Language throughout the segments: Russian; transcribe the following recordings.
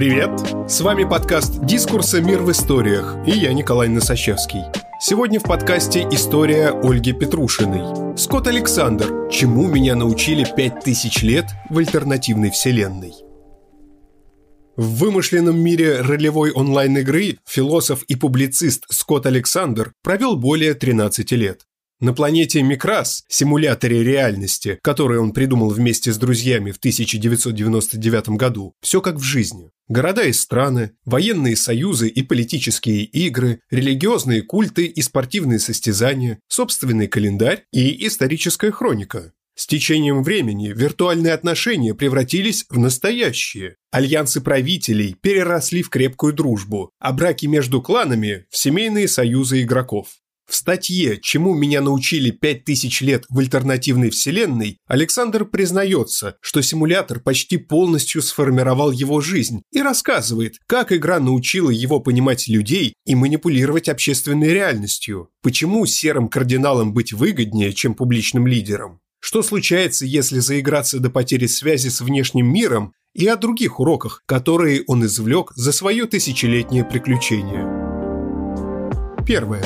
Привет! С вами подкаст «Дискурсы. Мир в историях» и я Николай Носачевский. Сегодня в подкасте история Ольги Петрушиной. Скотт Александр. Чему меня научили пять тысяч лет в альтернативной вселенной? В вымышленном мире ролевой онлайн-игры философ и публицист Скотт Александр провел более 13 лет. На планете Микрас, симуляторе реальности, который он придумал вместе с друзьями в 1999 году, все как в жизни. Города и страны, военные союзы и политические игры, религиозные культы и спортивные состязания, собственный календарь и историческая хроника. С течением времени виртуальные отношения превратились в настоящие. Альянсы правителей переросли в крепкую дружбу, а браки между кланами – в семейные союзы игроков. В статье «Чему меня научили 5000 лет в альтернативной вселенной» Александр признается, что симулятор почти полностью сформировал его жизнь и рассказывает, как игра научила его понимать людей и манипулировать общественной реальностью, почему серым кардиналам быть выгоднее, чем публичным лидерам, что случается, если заиграться до потери связи с внешним миром и о других уроках, которые он извлек за свое тысячелетнее приключение. Первое.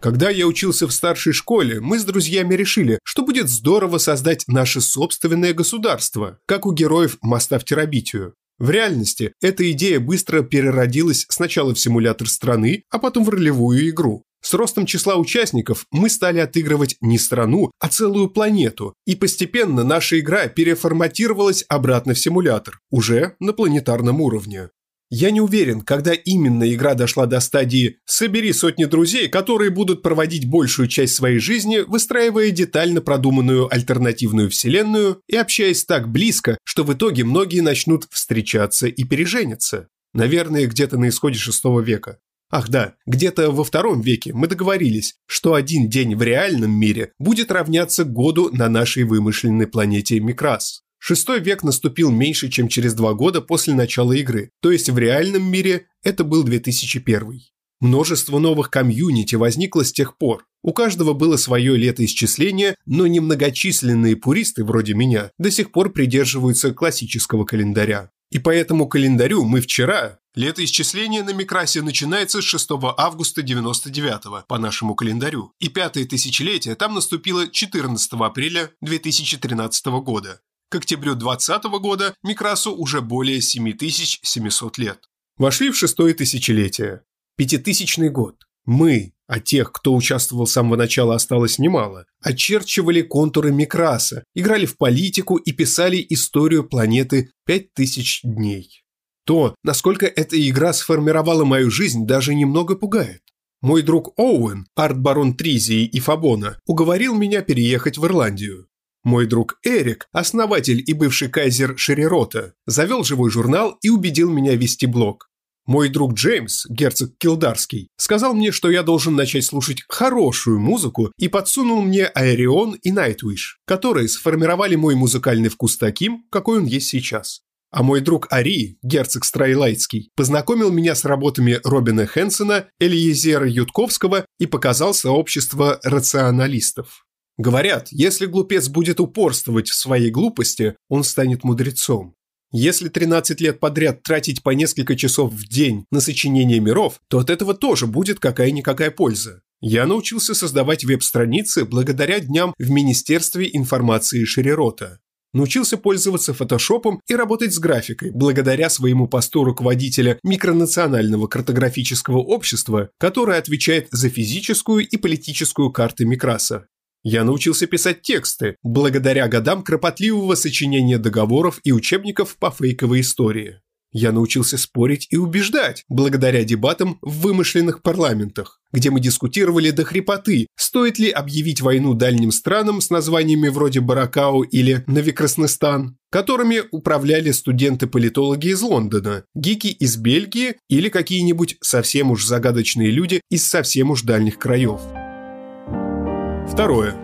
Когда я учился в старшей школе, мы с друзьями решили, что будет здорово создать наше собственное государство, как у героев «Моста в Терабитию». В реальности эта идея быстро переродилась сначала в симулятор страны, а потом в ролевую игру. С ростом числа участников мы стали отыгрывать не страну, а целую планету, и постепенно наша игра переформатировалась обратно в симулятор, уже на планетарном уровне. Я не уверен, когда именно игра дошла до стадии «собери сотни друзей, которые будут проводить большую часть своей жизни, выстраивая детально продуманную альтернативную вселенную и общаясь так близко, что в итоге многие начнут встречаться и пережениться. Наверное, где-то на исходе шестого века. Ах да, где-то во втором веке мы договорились, что один день в реальном мире будет равняться году на нашей вымышленной планете Микрас. Шестой век наступил меньше, чем через два года после начала игры, то есть в реальном мире это был 2001. Множество новых комьюнити возникло с тех пор. У каждого было свое летоисчисление, но немногочисленные пуристы вроде меня до сих пор придерживаются классического календаря. И по этому календарю мы вчера, летоисчисление на Микрасе начинается с 6 августа 99 по нашему календарю, и пятое тысячелетие там наступило 14 апреля 2013 года. К октябрю 2020 года Микрасу уже более 7700 лет. Вошли в шестое тысячелетие. Пятитысячный год. Мы, а тех, кто участвовал с самого начала, осталось немало, очерчивали контуры Микраса, играли в политику и писали историю планеты 5000 дней. То, насколько эта игра сформировала мою жизнь, даже немного пугает. Мой друг Оуэн, арт-барон Тризии и Фабона, уговорил меня переехать в Ирландию. Мой друг Эрик, основатель и бывший кайзер Шерирота, завел живой журнал и убедил меня вести блог. Мой друг Джеймс, герцог Килдарский, сказал мне, что я должен начать слушать хорошую музыку и подсунул мне Аэрион и Найтвиш, которые сформировали мой музыкальный вкус таким, какой он есть сейчас. А мой друг Ари, герцог Страйлайтский, познакомил меня с работами Робина Хэнсона, Элиезера Ютковского и показал сообщество рационалистов. Говорят, если глупец будет упорствовать в своей глупости, он станет мудрецом. Если 13 лет подряд тратить по несколько часов в день на сочинение миров, то от этого тоже будет какая-никакая польза. Я научился создавать веб-страницы благодаря дням в Министерстве информации Шерерота. Научился пользоваться фотошопом и работать с графикой благодаря своему посту руководителя микронационального картографического общества, которое отвечает за физическую и политическую карты Микраса. Я научился писать тексты, благодаря годам кропотливого сочинения договоров и учебников по фейковой истории. Я научился спорить и убеждать, благодаря дебатам в вымышленных парламентах, где мы дискутировали до хрипоты, стоит ли объявить войну дальним странам с названиями вроде Баракау или Новикраснестан, которыми управляли студенты-политологи из Лондона, гики из Бельгии или какие-нибудь совсем уж загадочные люди из совсем уж дальних краев. Второе.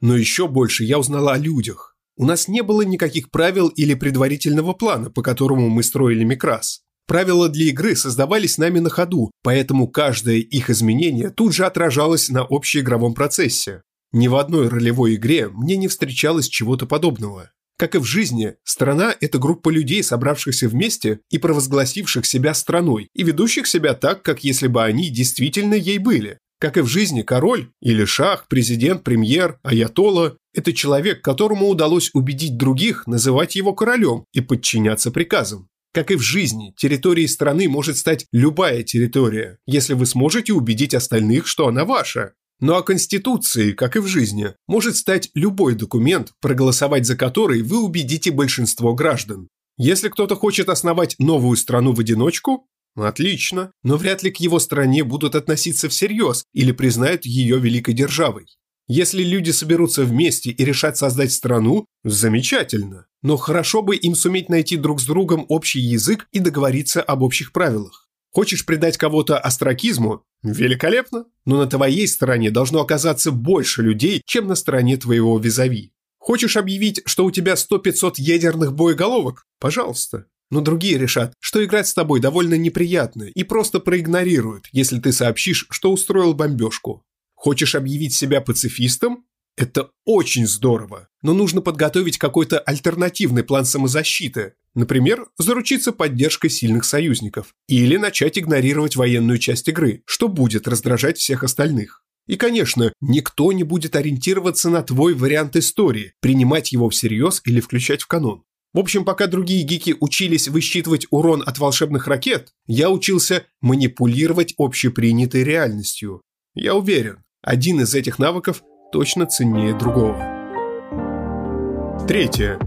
Но еще больше я узнала о людях. У нас не было никаких правил или предварительного плана, по которому мы строили Микрас. Правила для игры создавались нами на ходу, поэтому каждое их изменение тут же отражалось на общеигровом процессе. Ни в одной ролевой игре мне не встречалось чего-то подобного. Как и в жизни, страна – это группа людей, собравшихся вместе и провозгласивших себя страной, и ведущих себя так, как если бы они действительно ей были. Как и в жизни, король или шах, президент, премьер, аятолла – это человек, которому удалось убедить других называть его королем и подчиняться приказам. Как и в жизни, территорией страны может стать любая территория, если вы сможете убедить остальных, что она ваша. Ну а Конституцией, как и в жизни, может стать любой документ, проголосовать за который вы убедите большинство граждан. Если кто-то хочет основать новую страну в одиночку, отлично, но вряд ли к его стране будут относиться всерьез или признают ее великой державой. Если люди соберутся вместе и решат создать страну, замечательно. Но хорошо бы им суметь найти друг с другом общий язык и договориться об общих правилах. Хочешь предать кого-то астракизму? Великолепно. Но на твоей стороне должно оказаться больше людей, чем на стороне твоего визави. Хочешь объявить, что у тебя 100-500 ядерных боеголовок? Пожалуйста. Но другие решат, что играть с тобой довольно неприятно и просто проигнорируют, если ты сообщишь, что устроил бомбежку. Хочешь объявить себя пацифистом? Это очень здорово, но нужно подготовить какой-то альтернативный план самозащиты, например, заручиться поддержкой сильных союзников, или начать игнорировать военную часть игры, что будет раздражать всех остальных. И, конечно, никто не будет ориентироваться на твой вариант истории, принимать его всерьез или включать в канон. В общем, пока другие гики учились высчитывать урон от волшебных ракет, я учился манипулировать общепринятой реальностью. Я уверен, один из этих навыков точно ценнее другого. Третье.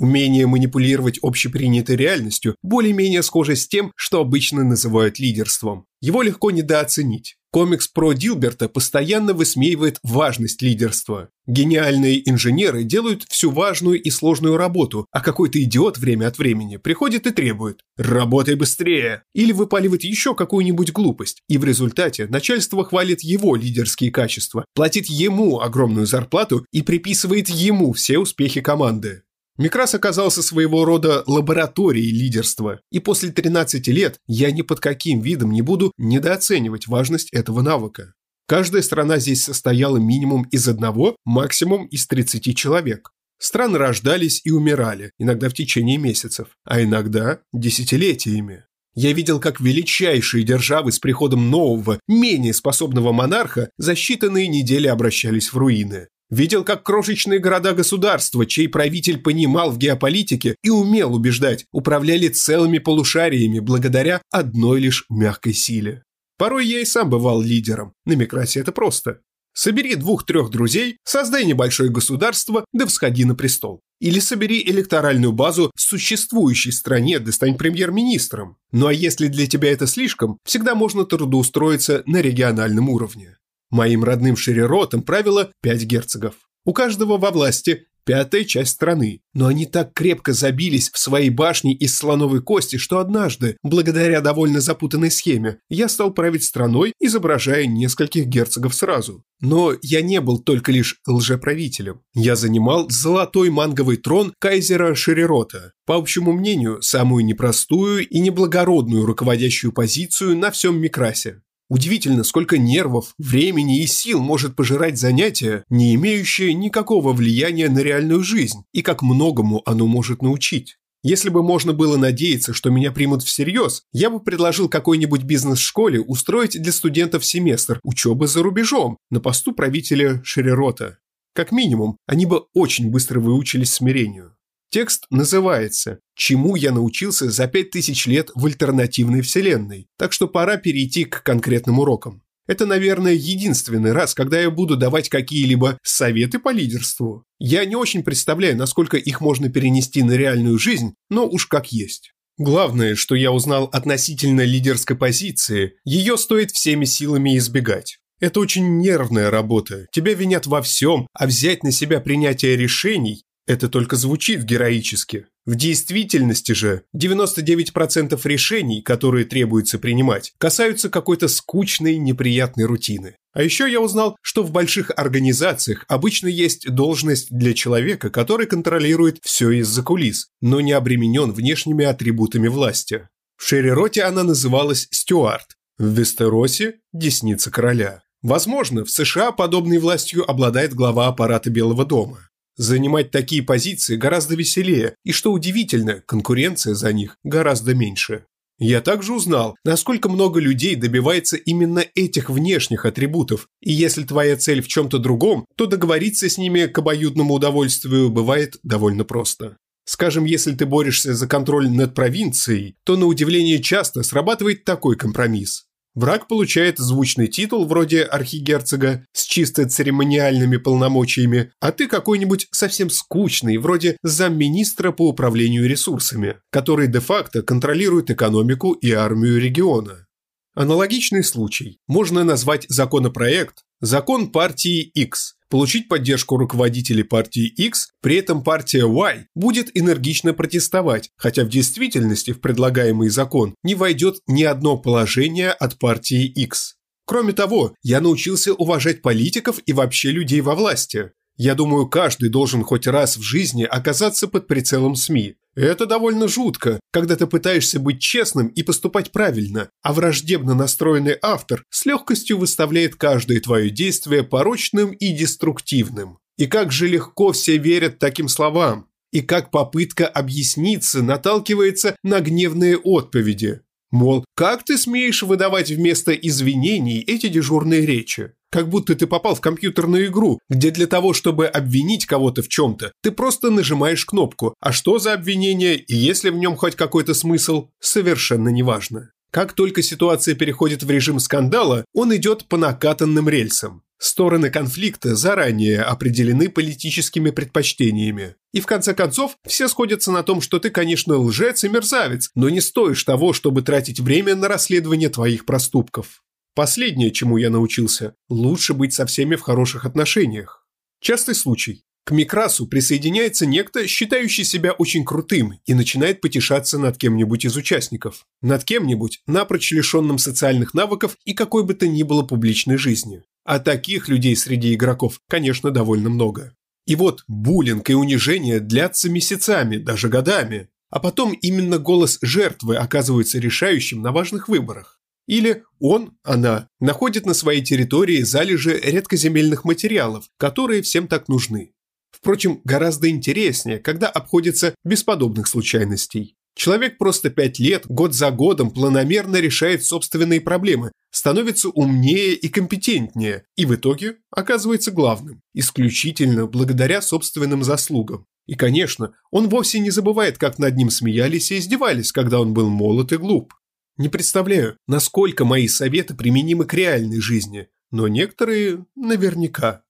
Умение манипулировать общепринятой реальностью более-менее схоже с тем, что обычно называют лидерством. Его легко недооценить. Комикс про Дилберта постоянно высмеивает важность лидерства. Гениальные инженеры делают всю важную и сложную работу, а какой-то идиот время от времени приходит и требует «работай быстрее» или выпаливает еще какую-нибудь глупость, и в результате начальство хвалит его лидерские качества, платит ему огромную зарплату и приписывает ему все успехи команды. Микрас оказался своего рода лабораторией лидерства, и после 13 лет я ни под каким видом не буду недооценивать важность этого навыка. Каждая страна здесь состояла минимум из одного, максимум из 30 человек. Страны рождались и умирали, иногда в течение месяцев, а иногда десятилетиями. Я видел, как величайшие державы с приходом нового, менее способного монарха за считанные недели обращались в руины. Видел, как крошечные города-государства, чей правитель понимал в геополитике и умел убеждать, управляли целыми полушариями благодаря одной лишь мягкой силе. Порой я и сам бывал лидером. На Микрасе это просто. Собери двух-трех друзей, создай небольшое государство, да всходи на престол. Или собери электоральную базу в существующей стране, да стань премьер-министром. Ну а если для тебя это слишком, всегда можно трудоустроиться на региональном уровне. Моим родным шереротом правило пять герцогов. У каждого во власти пятая часть страны. Но они так крепко забились в своей башне из слоновой кости, что однажды, благодаря довольно запутанной схеме, я стал править страной, изображая нескольких герцогов сразу. Но я не был только лишь лжеправителем. Я занимал золотой манговый трон кайзера Шерерота. По общему мнению, самую непростую и неблагородную руководящую позицию на всем Микрасе. Удивительно, сколько нервов, времени и сил может пожирать занятие, не имеющее никакого влияния на реальную жизнь, и как многому оно может научить. Если бы можно было надеяться, что меня примут всерьез, я бы предложил какой-нибудь бизнес-школе устроить для студентов семестр учебы за рубежом на посту правителя Шерерота. Как минимум, они бы очень быстро выучились смирению. Текст называется «Чему я научился за пять тысяч лет в альтернативной вселенной», так что пора перейти к конкретным урокам. Это, наверное, единственный раз, когда я буду давать какие-либо советы по лидерству. Я не очень представляю, насколько их можно перенести на реальную жизнь, но уж как есть. Главное, что я узнал относительно лидерской позиции, ее стоит всеми силами избегать. Это очень нервная работа, тебя винят во всем, а взять на себя принятие решений это только звучит героически. В действительности же 99% решений, которые требуется принимать, касаются какой-то скучной, неприятной рутины. А еще я узнал, что в больших организациях обычно есть должность для человека, который контролирует все из-за кулис, но не обременен внешними атрибутами власти. В Шерероте она называлась стюард. В Вестеросе – десница короля. Возможно, в США подобной властью обладает глава аппарата Белого дома. Занимать такие позиции гораздо веселее, и что удивительно, конкуренция за них гораздо меньше. Я также узнал, насколько много людей добивается именно этих внешних атрибутов, и если твоя цель в чем-то другом, то договориться с ними к обоюдному удовольствию бывает довольно просто. Скажем, если ты борешься за контроль над провинцией, то на удивление часто срабатывает такой компромисс. Враг получает звучный титул вроде архигерцога с чисто церемониальными полномочиями, а ты какой-нибудь совсем скучный, вроде замминистра по управлению ресурсами, который де-факто контролирует экономику и армию региона. Аналогичный случай можно назвать законопроект «Закон партии X», получить поддержку руководителей партии X, при этом партия Y будет энергично протестовать, хотя в действительности в предлагаемый закон не войдет ни одно положение от партии X. Кроме того, я научился уважать политиков и вообще людей во власти. Я думаю, каждый должен хоть раз в жизни оказаться под прицелом СМИ. Это довольно жутко, когда ты пытаешься быть честным и поступать правильно, а враждебно настроенный автор с легкостью выставляет каждое твое действие порочным и деструктивным. И как же легко все верят таким словам. И как попытка объясниться наталкивается на гневные отповеди. Мол, как ты смеешь выдавать вместо извинений эти дежурные речи? Как будто ты попал в компьютерную игру, где для того, чтобы обвинить кого-то в чем-то, ты просто нажимаешь кнопку, а что за обвинение и есть ли в нем хоть какой-то смысл, совершенно неважно. Как только ситуация переходит в режим скандала, он идет по накатанным рельсам. Стороны конфликта заранее определены политическими предпочтениями. И в конце концов, все сходятся на том, что ты, конечно, лжец и мерзавец, но не стоишь того, чтобы тратить время на расследование твоих проступков. Последнее, чему я научился – лучше быть со всеми в хороших отношениях. Частый случай. К Микрасу присоединяется некто, считающий себя очень крутым, и начинает потешаться над кем-нибудь из участников. Над кем-нибудь, напрочь лишенным социальных навыков и какой бы то ни было публичной жизни. А таких людей среди игроков, конечно, довольно много. И вот буллинг и унижение длятся месяцами, даже годами. А потом именно голос жертвы оказывается решающим на важных выборах. Или он, она, находит на своей территории залежи редкоземельных материалов, которые всем так нужны. Впрочем, гораздо интереснее, когда обходится без подобных случайностей. Человек просто пять лет, год за годом, планомерно решает собственные проблемы, становится умнее и компетентнее, и в итоге оказывается главным, исключительно благодаря собственным заслугам. И, конечно, он вовсе не забывает, как над ним смеялись и издевались, когда он был молод и глуп. Не представляю, насколько мои советы применимы к реальной жизни, но некоторые наверняка.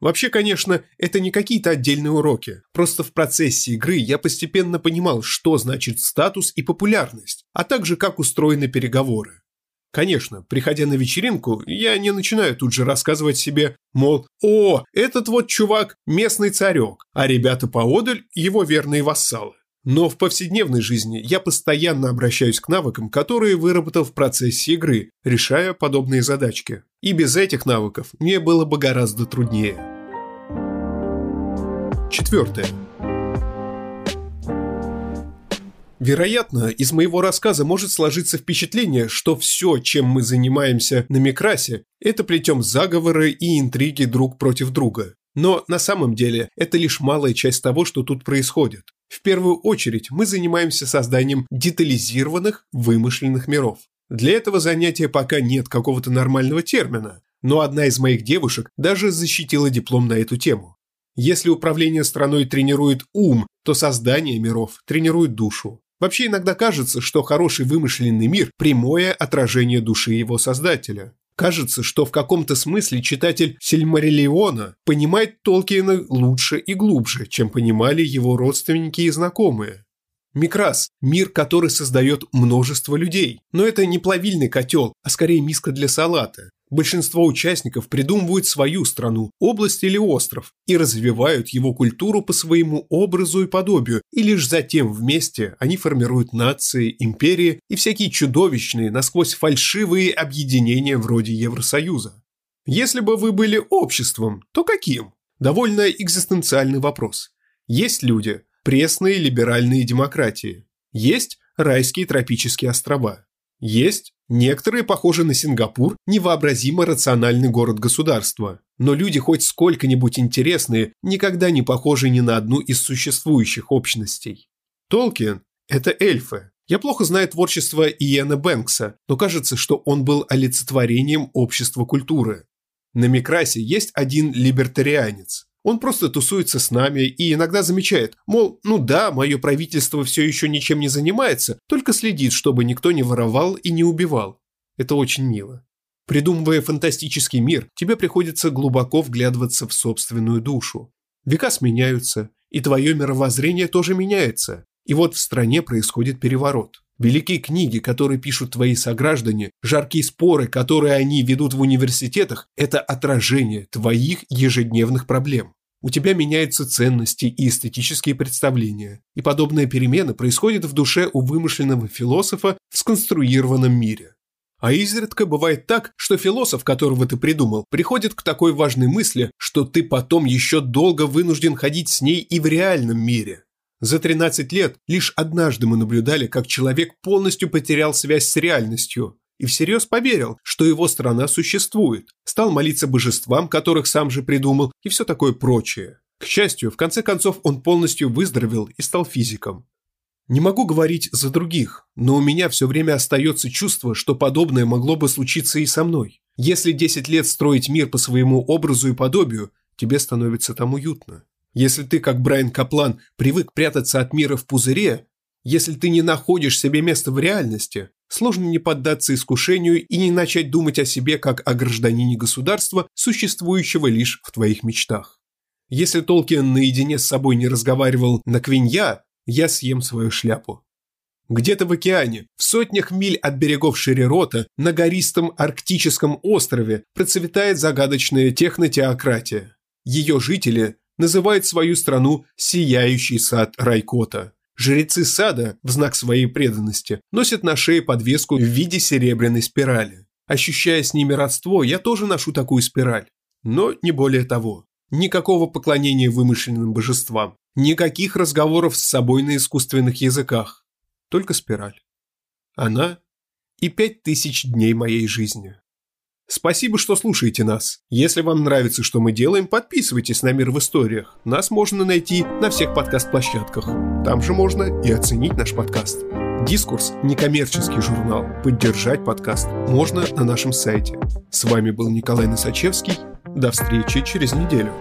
Вообще, конечно, это не какие-то отдельные уроки. Просто в процессе игры я постепенно понимал, что значит статус и популярность, а также как устроены переговоры. Конечно, приходя на вечеринку, я не начинаю тут же рассказывать себе, мол, «О, этот вот чувак – местный царек, а ребята поодаль – его верные вассалы». Но в повседневной жизни я постоянно обращаюсь к навыкам, которые выработал в процессе игры, решая подобные задачки. И без этих навыков мне было бы гораздо труднее. Четвертое. Вероятно, из моего рассказа может сложиться впечатление, что все, чем мы занимаемся на Микрасе, это плетем заговоры и интриги друг против друга. Но на самом деле это лишь малая часть того, что тут происходит. В первую очередь мы занимаемся созданием детализированных, вымышленных миров. Для этого занятия пока нет какого-то нормального термина, но одна из моих девушек даже защитила диплом на эту тему. Если управление страной тренирует ум, то создание миров тренирует душу. Вообще иногда кажется, что хороший вымышленный мир – прямое отражение души его создателя. Кажется, что в каком-то смысле читатель Сильмариллиона понимает Толкиена лучше и глубже, чем понимали его родственники и знакомые. Микрас – мир, который создает множество людей. Но это не плавильный котел, а скорее миска для салата. Большинство участников придумывают свою страну, область или остров и развивают его культуру по своему образу и подобию, и лишь затем вместе они формируют нации, империи и всякие чудовищные, насквозь фальшивые объединения вроде Евросоюза. Если бы вы были обществом, то каким? Довольно экзистенциальный вопрос. Есть люди, пресные либеральные демократии. Есть райские тропические острова. Есть. Некоторые похожи на Сингапур, невообразимо рациональный город-государство. Но люди хоть сколько-нибудь интересные, никогда не похожи ни на одну из существующих общностей. Толкин – это эльфы. Я плохо знаю творчество Иена Бэнкса, но кажется, что он был олицетворением общества культуры. На Микрасе есть один либертарианец. Он просто тусуется с нами и иногда замечает, мол, ну да, мое правительство все еще ничем не занимается, только следит, чтобы никто не воровал и не убивал. Это очень мило. Придумывая фантастический мир, тебе приходится глубоко вглядываться в собственную душу. Века сменяются, и твое мировоззрение тоже меняется. И вот в стране происходит переворот. Великие книги, которые пишут твои сограждане, жаркие споры, которые они ведут в университетах – это отражение твоих ежедневных проблем. У тебя меняются ценности и эстетические представления, и подобная перемена происходит в душе у вымышленного философа в сконструированном мире. А изредка бывает так, что философ, которого ты придумал, приходит к такой важной мысли, что ты потом еще долго вынужден ходить с ней и в реальном мире. За 13 лет лишь однажды мы наблюдали, как человек полностью потерял связь с реальностью и всерьез поверил, что его страна существует, стал молиться божествам, которых сам же придумал, и все такое прочее. К счастью, в конце концов он полностью выздоровел и стал физиком. Не могу говорить за других, но у меня все время остается чувство, что подобное могло бы случиться и со мной. Если 10 лет строить мир по своему образу и подобию, тебе становится там уютно. Если ты, как Брайан Каплан, привык прятаться от мира в пузыре, если ты не находишь себе места в реальности, сложно не поддаться искушению и не начать думать о себе как о гражданине государства, существующего лишь в твоих мечтах. Если Толкин наедине с собой не разговаривал на Квинья, я съем свою шляпу. Где-то в океане, в сотнях миль от берегов Шерерота, на гористом арктическом острове процветает загадочная технотеократия. Ее жители называет свою страну «сияющий сад Райкота». Жрецы сада, в знак своей преданности, носят на шее подвеску в виде серебряной спирали. Ощущая с ними родство, я тоже ношу такую спираль. Но не более того. Никакого поклонения вымышленным божествам. Никаких разговоров с собой на искусственных языках. Только спираль. Она и пять тысяч дней моей жизни. Спасибо, что слушаете нас. Если вам нравится, что мы делаем, подписывайтесь на «Мир в историях». Нас можно найти на всех подкаст-площадках. Там же можно и оценить наш подкаст. «Дискурс» – некоммерческий журнал. Поддержать подкаст можно на нашем сайте. С вами был Николай Носачевский. До встречи через неделю.